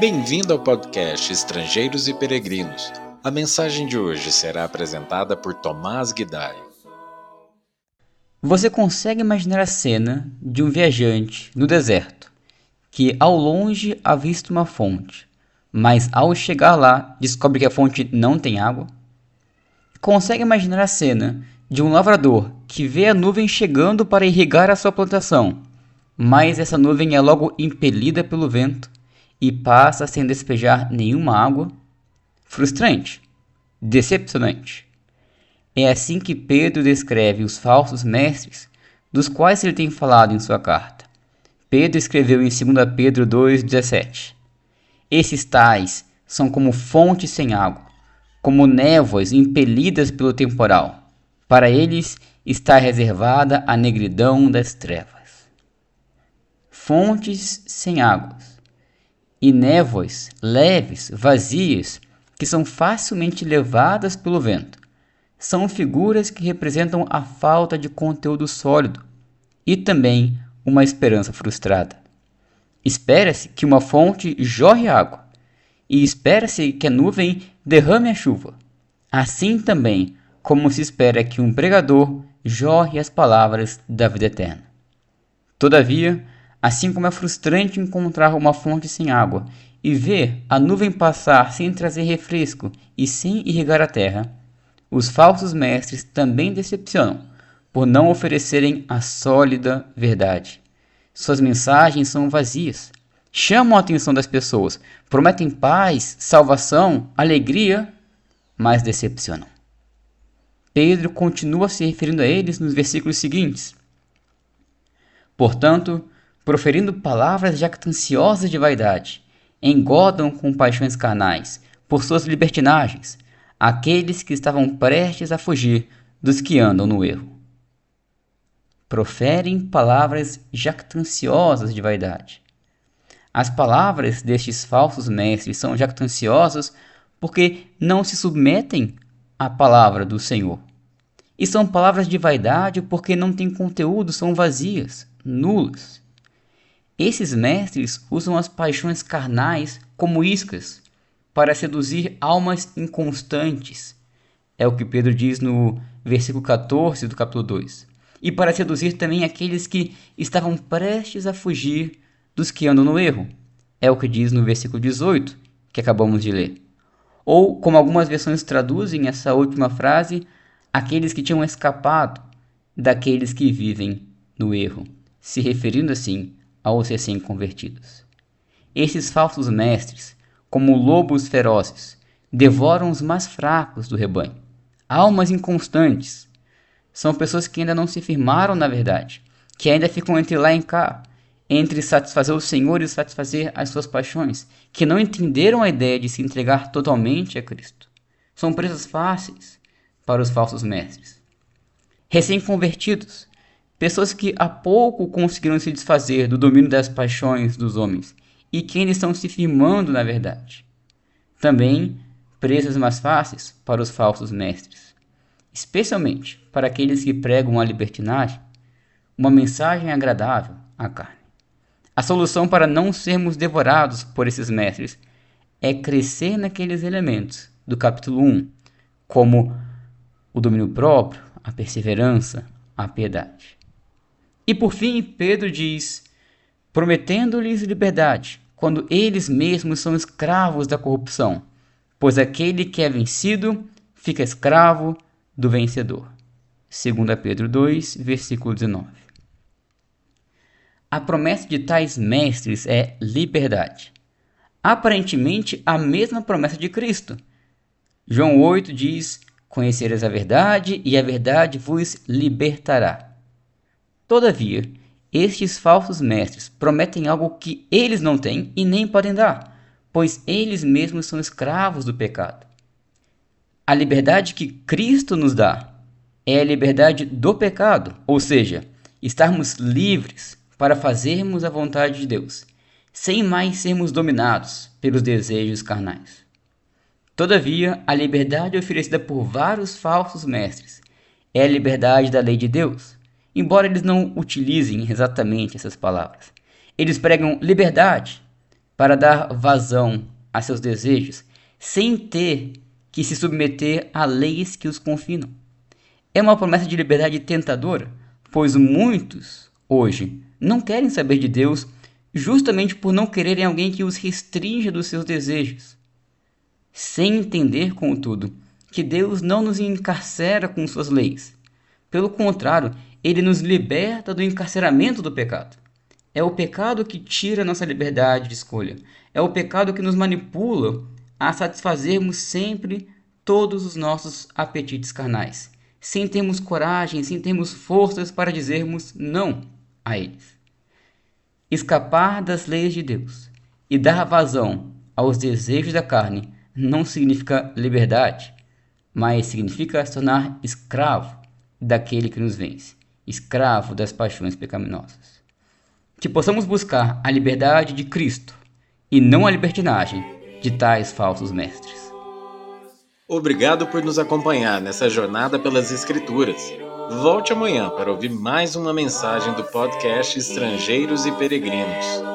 Bem-vindo ao podcast Estrangeiros e Peregrinos. A mensagem de hoje será apresentada por Tomás Guidai. Você consegue imaginar a cena de um viajante no deserto que ao longe avista uma fonte, mas ao chegar lá descobre que a fonte não tem água? Consegue imaginar a cena de um lavrador que vê a nuvem chegando para irrigar a sua plantação, mas essa nuvem é logo impelida pelo vento e passa sem despejar nenhuma água? Frustrante, decepcionante. É assim que Pedro descreve os falsos mestres dos quais ele tem falado em sua carta. Pedro escreveu em 2 Pedro 2,17: Esses tais são como fontes sem água, como névoas impelidas pelo temporal. Para eles está reservada a negridão das trevas. Fontes sem águas e névoas leves, vazias, que são facilmente levadas pelo vento. São figuras que representam a falta de conteúdo sólido e também uma esperança frustrada. Espera-se que uma fonte jorre água e espera-se que a nuvem derrame a chuva. Assim também como se espera que um pregador jorre as palavras da vida eterna. Todavia, assim como é frustrante encontrar uma fonte sem água e ver a nuvem passar sem trazer refresco e sem irrigar a terra, os falsos mestres também decepcionam por não oferecerem a sólida verdade. Suas mensagens são vazias, chamam a atenção das pessoas, prometem paz, salvação, alegria, mas decepcionam. Pedro continua se referindo a eles nos versículos seguintes. Portanto, proferindo palavras jactanciosas de vaidade, engodam com paixões carnais, por suas libertinagens, aqueles que estavam prestes a fugir dos que andam no erro. Proferem palavras jactanciosas de vaidade. As palavras destes falsos mestres são jactanciosas porque não se submetem à palavra do Senhor. E são palavras de vaidade porque não têm conteúdo, são vazias, nulas. Esses mestres usam as paixões carnais como iscas para seduzir almas inconstantes. É o que Pedro diz no versículo 14 do capítulo 2. E para seduzir também aqueles que estavam prestes a fugir dos que andam no erro. É o que diz no versículo 18, que acabamos de ler. Ou, como algumas versões traduzem essa última frase, aqueles que tinham escapado daqueles que vivem no erro, se referindo assim aos recém-convertidos. Esses falsos mestres, como lobos ferozes, devoram os mais fracos do rebanho. Almas inconstantes. São pessoas que ainda não se firmaram na verdade, que ainda ficam entre lá e cá, entre satisfazer o Senhor e satisfazer as suas paixões, que não entenderam a ideia de se entregar totalmente a Cristo. São presas fáceis para os falsos mestres. Recém-convertidos, Pessoas que há pouco conseguiram se desfazer do domínio das paixões dos homens e que ainda estão se firmando na verdade. Também presas mais fáceis para os falsos mestres, especialmente para aqueles que pregam a libertinagem, uma mensagem agradável à carne. A solução para não sermos devorados por esses mestres é crescer naqueles elementos do capítulo 1, como o domínio próprio, a perseverança, a piedade. E por fim, Pedro diz: prometendo-lhes liberdade, quando eles mesmos são escravos da corrupção, pois aquele que é vencido fica escravo do vencedor. 2 Pedro 2, versículo 19. A promessa de tais mestres é liberdade. Aparentemente, a mesma promessa de Cristo. João 8 diz: Conhecereis a verdade, e a verdade vos libertará. Todavia, estes falsos mestres prometem algo que eles não têm e nem podem dar, pois eles mesmos são escravos do pecado. A liberdade que Cristo nos dá é a liberdade do pecado, ou seja, estarmos livres para fazermos a vontade de Deus, sem mais sermos dominados pelos desejos carnais. Todavia, a liberdade oferecida por vários falsos mestres é a liberdade da lei de Deus embora eles não utilizem exatamente essas palavras. Eles pregam liberdade, para dar vazão a seus desejos sem ter que se submeter a leis que os confinam. É uma promessa de liberdade tentadora, pois muitos, hoje, não querem saber de Deus justamente por não quererem alguém que os restrinja dos seus desejos. Sem entender, contudo, que Deus não nos encarcera com suas leis. Pelo contrário, ele nos liberta do encarceramento do pecado. É o pecado que tira nossa liberdade de escolha. É o pecado que nos manipula a satisfazermos sempre todos os nossos apetites carnais, sem termos coragem, sem termos forças para dizermos não a eles. Escapar das leis de Deus e dar vazão aos desejos da carne não significa liberdade, mas significa se tornar escravo daquele que nos vence, escravo das paixões pecaminosas. Que possamos buscar a liberdade de Cristo e não a libertinagem de tais falsos mestres. Obrigado por nos acompanhar nessa jornada pelas Escrituras. Volte amanhã para ouvir mais uma mensagem do podcast Estrangeiros e Peregrinos.